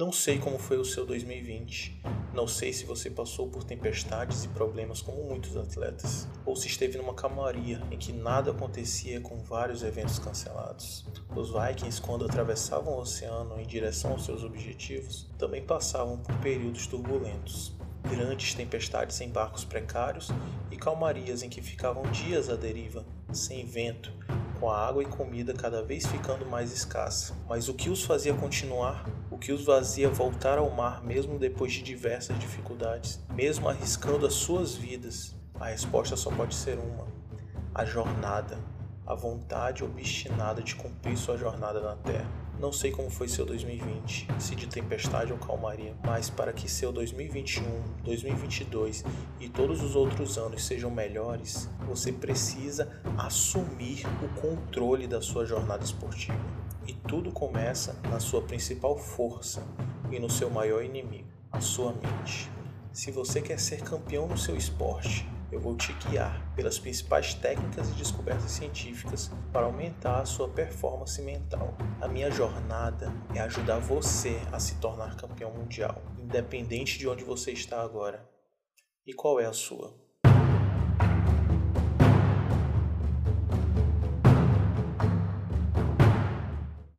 Não sei como foi o seu 2020. Não sei se você passou por tempestades e problemas como muitos atletas, ou se esteve numa calmaria em que nada acontecia com vários eventos cancelados. Os Vikings, quando atravessavam o oceano em direção aos seus objetivos, também passavam por períodos turbulentos. Grandes tempestades em barcos precários e calmarias em que ficavam dias à deriva, sem vento, com a água e comida cada vez ficando mais escassa. Mas o que os fazia continuar? O que os fazia voltar ao mar mesmo depois de diversas dificuldades, mesmo arriscando as suas vidas? A resposta só pode ser uma: a jornada, a vontade obstinada de cumprir sua jornada na Terra. Não sei como foi seu 2020, se de tempestade ou calmaria, mas para que seu 2021, 2022 e todos os outros anos sejam melhores, você precisa assumir o controle da sua jornada esportiva. E tudo começa na sua principal força e no seu maior inimigo, a sua mente. Se você quer ser campeão no seu esporte, eu vou te guiar pelas principais técnicas e descobertas científicas para aumentar a sua performance mental. A minha jornada é ajudar você a se tornar campeão mundial, independente de onde você está agora. E qual é a sua?